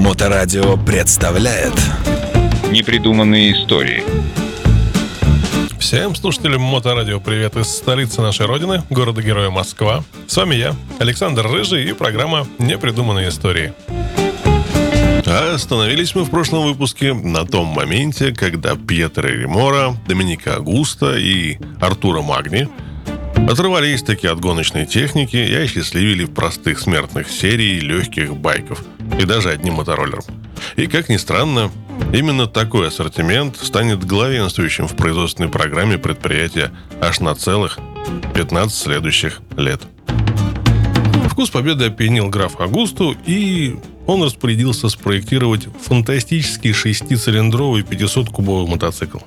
Моторадио представляет Непридуманные истории Всем слушателям Моторадио привет из столицы нашей родины, города-героя Москва. С вами я, Александр Рыжий и программа «Непридуманные истории». А остановились мы в прошлом выпуске на том моменте, когда Пьетро Ремора, Доминика Агуста и Артура Магни отрывались таки от гоночной техники и осчастливили простых смертных серий легких байков и даже одним мотороллером. И, как ни странно, именно такой ассортимент станет главенствующим в производственной программе предприятия аж на целых 15 следующих лет. Вкус победы опьянил граф Агусту, и он распорядился спроектировать фантастический шестицилиндровый 500-кубовый мотоцикл.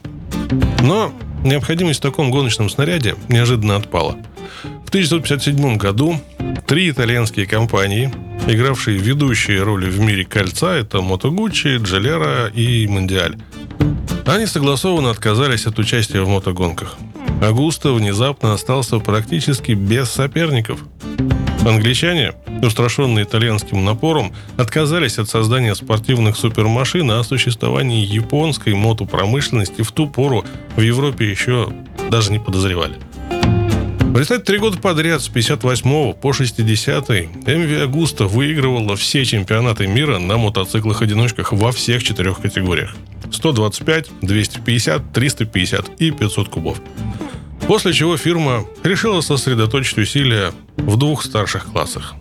Но необходимость в таком гоночном снаряде неожиданно отпала. В 1957 году три итальянские компании, игравшие ведущие роли в мире кольца, это Moto Guzzi, Джелера и Мондиаль, они согласованно отказались от участия в мотогонках. Агуста внезапно остался практически без соперников. Англичане, устрашенные итальянским напором, отказались от создания спортивных супермашин, а о существовании японской мотопромышленности в ту пору в Европе еще даже не подозревали. Результате три года подряд с 58 по 60 МВ Агуста выигрывала все чемпионаты мира на мотоциклах-одиночках во всех четырех категориях. 125, 250, 350 и 500 кубов. После чего фирма решила сосредоточить усилия в двух старших классах.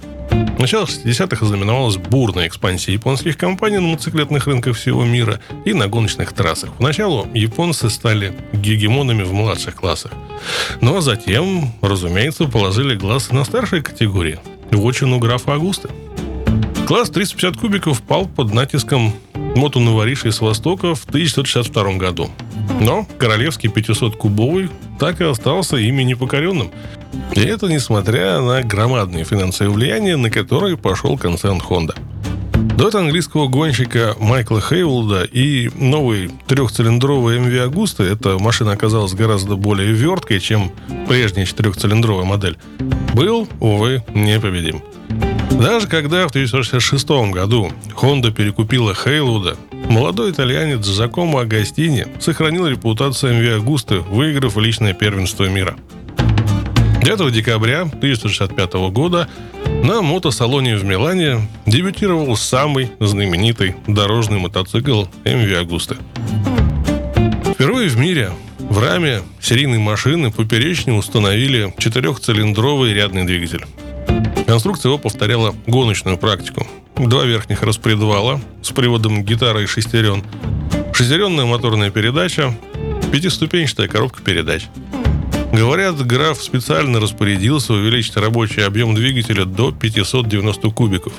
Начало 60-х ознаменовалось бурной экспансией японских компаний на мотоциклетных рынках всего мира и на гоночных трассах. Поначалу японцы стали гегемонами в младших классах. Ну а затем, разумеется, положили глаз на старшие категории – в отчину графа Агуста. Класс 350 кубиков пал под натиском мотоноворишей с Востока в 1962 году. Но королевский 500-кубовый так и остался ими непокоренным. И это несмотря на громадные финансовые влияния, на которые пошел концерн Honda. До английского гонщика Майкла Хейволда и новый трехцилиндровый MV Agusta, эта машина оказалась гораздо более верткой, чем прежняя четырехцилиндровая модель, был, увы, непобедим. Даже когда в 1966 году Honda перекупила Хейлуда, молодой итальянец Джакомо Агастини сохранил репутацию MV Агусты, выиграв личное первенство мира. 9 декабря 1965 года на мотосалоне в Милане дебютировал самый знаменитый дорожный мотоцикл MV Агусты. Впервые в мире в раме серийной машины поперечне установили четырехцилиндровый рядный двигатель. Конструкция его повторяла гоночную практику. Два верхних распредвала с приводом гитары и шестерен, шестеренная моторная передача, пятиступенчатая коробка передач. Говорят, граф специально распорядился увеличить рабочий объем двигателя до 590 кубиков,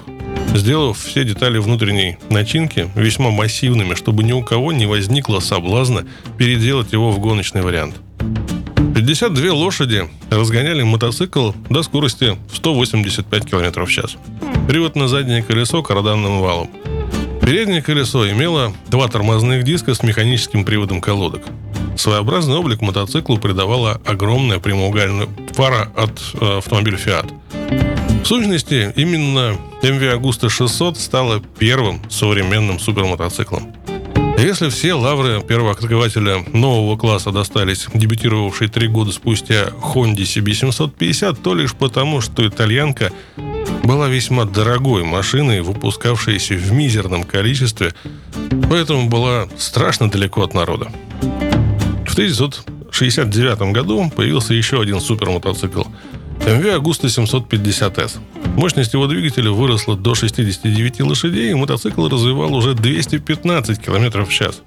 сделав все детали внутренней начинки весьма массивными, чтобы ни у кого не возникло соблазна переделать его в гоночный вариант – 52 лошади разгоняли мотоцикл до скорости 185 км в час. Привод на заднее колесо карданным валом. Переднее колесо имело два тормозных диска с механическим приводом колодок. Своеобразный облик мотоциклу придавала огромная прямоугольная фара от э, автомобиля Fiat. В сущности, именно MV Agusta 600 стала первым современным супермотоциклом. Если все лавры первого открывателя нового класса достались дебютировавшей три года спустя Honda CB750, то лишь потому, что итальянка была весьма дорогой машиной, выпускавшейся в мизерном количестве, поэтому была страшно далеко от народа. В 1969 году появился еще один супермотоцикл MV Agusta 750S. Мощность его двигателя выросла до 69 лошадей, и мотоцикл развивал уже 215 км в час.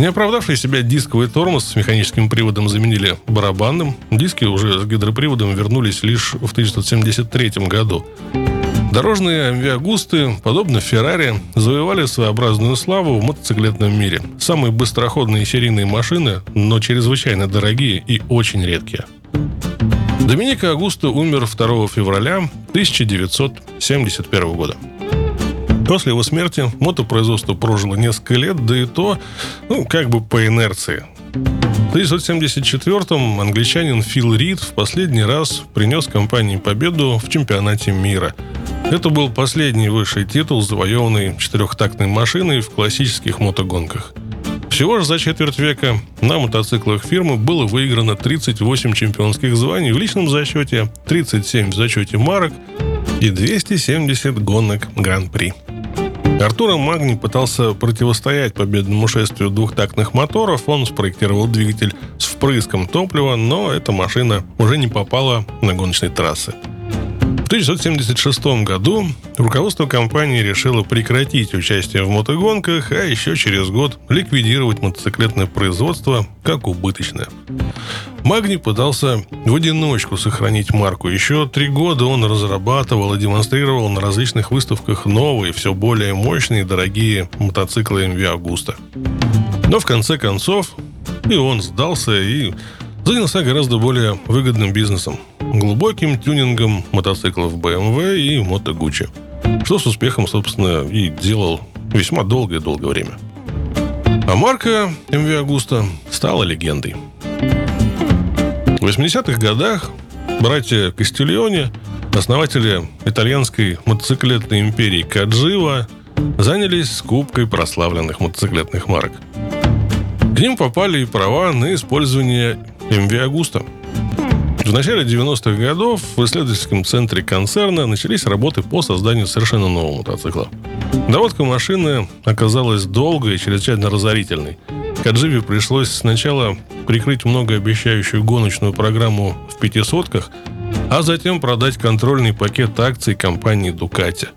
Не оправдавший себя дисковый тормоз с механическим приводом заменили барабанным. Диски уже с гидроприводом вернулись лишь в 1973 году. Дорожные авиагусты, подобно Феррари, завоевали своеобразную славу в мотоциклетном мире. Самые быстроходные серийные машины, но чрезвычайно дорогие и очень редкие – Доминика Агуста умер 2 февраля 1971 года. После его смерти мотопроизводство прожило несколько лет, да и то, ну, как бы по инерции. В 1974-м англичанин Фил Рид в последний раз принес компании победу в чемпионате мира. Это был последний высший титул, завоеванный четырехтактной машиной в классических мотогонках. Всего же за четверть века на мотоциклах фирмы было выиграно 38 чемпионских званий в личном зачете, 37 в зачете марок и 270 гонок Гран-при. Артура Магни пытался противостоять победному шествию двухтактных моторов. Он спроектировал двигатель с впрыском топлива, но эта машина уже не попала на гоночные трассы. В 1976 году руководство компании решило прекратить участие в мотогонках, а еще через год ликвидировать мотоциклетное производство как убыточное. Магни пытался в одиночку сохранить марку. Еще три года он разрабатывал и демонстрировал на различных выставках новые, все более мощные и дорогие мотоциклы MV Augusta. Но в конце концов и он сдался и занялся гораздо более выгодным бизнесом – глубоким тюнингом мотоциклов BMW и Moto Gucci, что с успехом, собственно, и делал весьма долгое-долгое время. А марка MV Augusta стала легендой – в 80-х годах братья Кастильоне, основатели итальянской мотоциклетной империи Каджива, занялись скупкой прославленных мотоциклетных марок. К ним попали и права на использование MV Agusta. В начале 90-х годов в исследовательском центре концерна начались работы по созданию совершенно нового мотоцикла. Доводка машины оказалась долгой и чрезвычайно разорительной. Кадживе пришлось сначала прикрыть многообещающую гоночную программу в пятисотках, а затем продать контрольный пакет акций компании Ducati.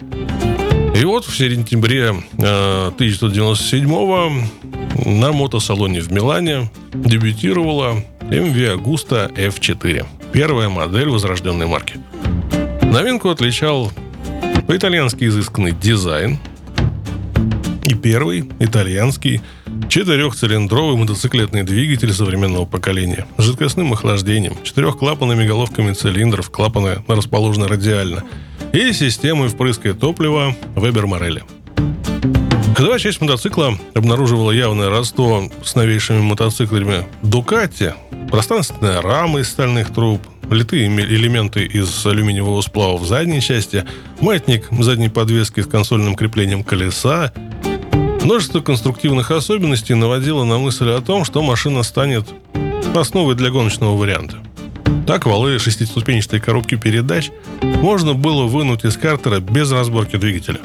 И вот в сентябре 1997-го э, на мотосалоне в Милане дебютировала MV Agusta F4. Первая модель возрожденной марки. Новинку отличал по-итальянски изысканный дизайн и первый итальянский Четырехцилиндровый мотоциклетный двигатель современного поколения с жидкостным охлаждением, четырехклапанными головками цилиндров, клапаны расположены радиально и системой впрыска топлива Weber Morelli. Ходовая часть мотоцикла обнаруживала явное родство с новейшими мотоциклами Ducati, пространственная рама из стальных труб, литые элементы из алюминиевого сплава в задней части, маятник задней подвески с консольным креплением колеса, Множество конструктивных особенностей наводило на мысль о том, что машина станет основой для гоночного варианта. Так валы шестиступенчатой коробки передач можно было вынуть из картера без разборки двигателя.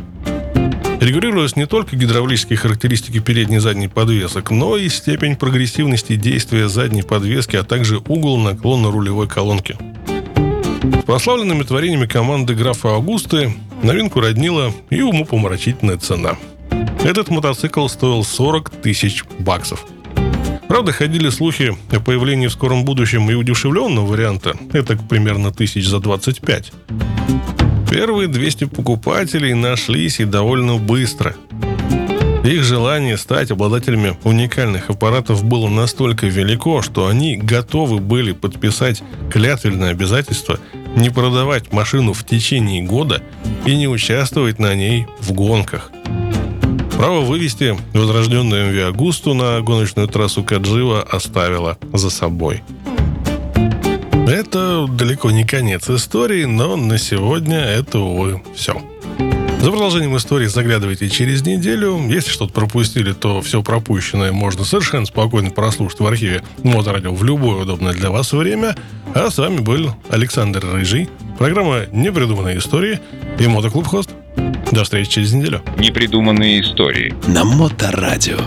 Регулировалась не только гидравлические характеристики передней и задней подвесок, но и степень прогрессивности действия задней подвески, а также угол наклона рулевой колонки. С прославленными творениями команды графа Аугусты новинку роднила и умопомрачительная цена – этот мотоцикл стоил 40 тысяч баксов. Правда, ходили слухи о появлении в скором будущем и удешевленного варианта. Это примерно тысяч за 25. Первые 200 покупателей нашлись и довольно быстро. Их желание стать обладателями уникальных аппаратов было настолько велико, что они готовы были подписать клятвенное обязательство не продавать машину в течение года и не участвовать на ней в гонках. Право вывести возрожденную МВ Агусту на гоночную трассу Каджива оставила за собой. Это далеко не конец истории, но на сегодня это, увы, все. За продолжением истории заглядывайте через неделю. Если что-то пропустили, то все пропущенное можно совершенно спокойно прослушать в архиве Моторадио в любое удобное для вас время. А с вами был Александр Рыжий, программа «Непридуманные истории» и Мотоклуб Хост. До встречи через неделю. Непридуманные истории. На Моторадио.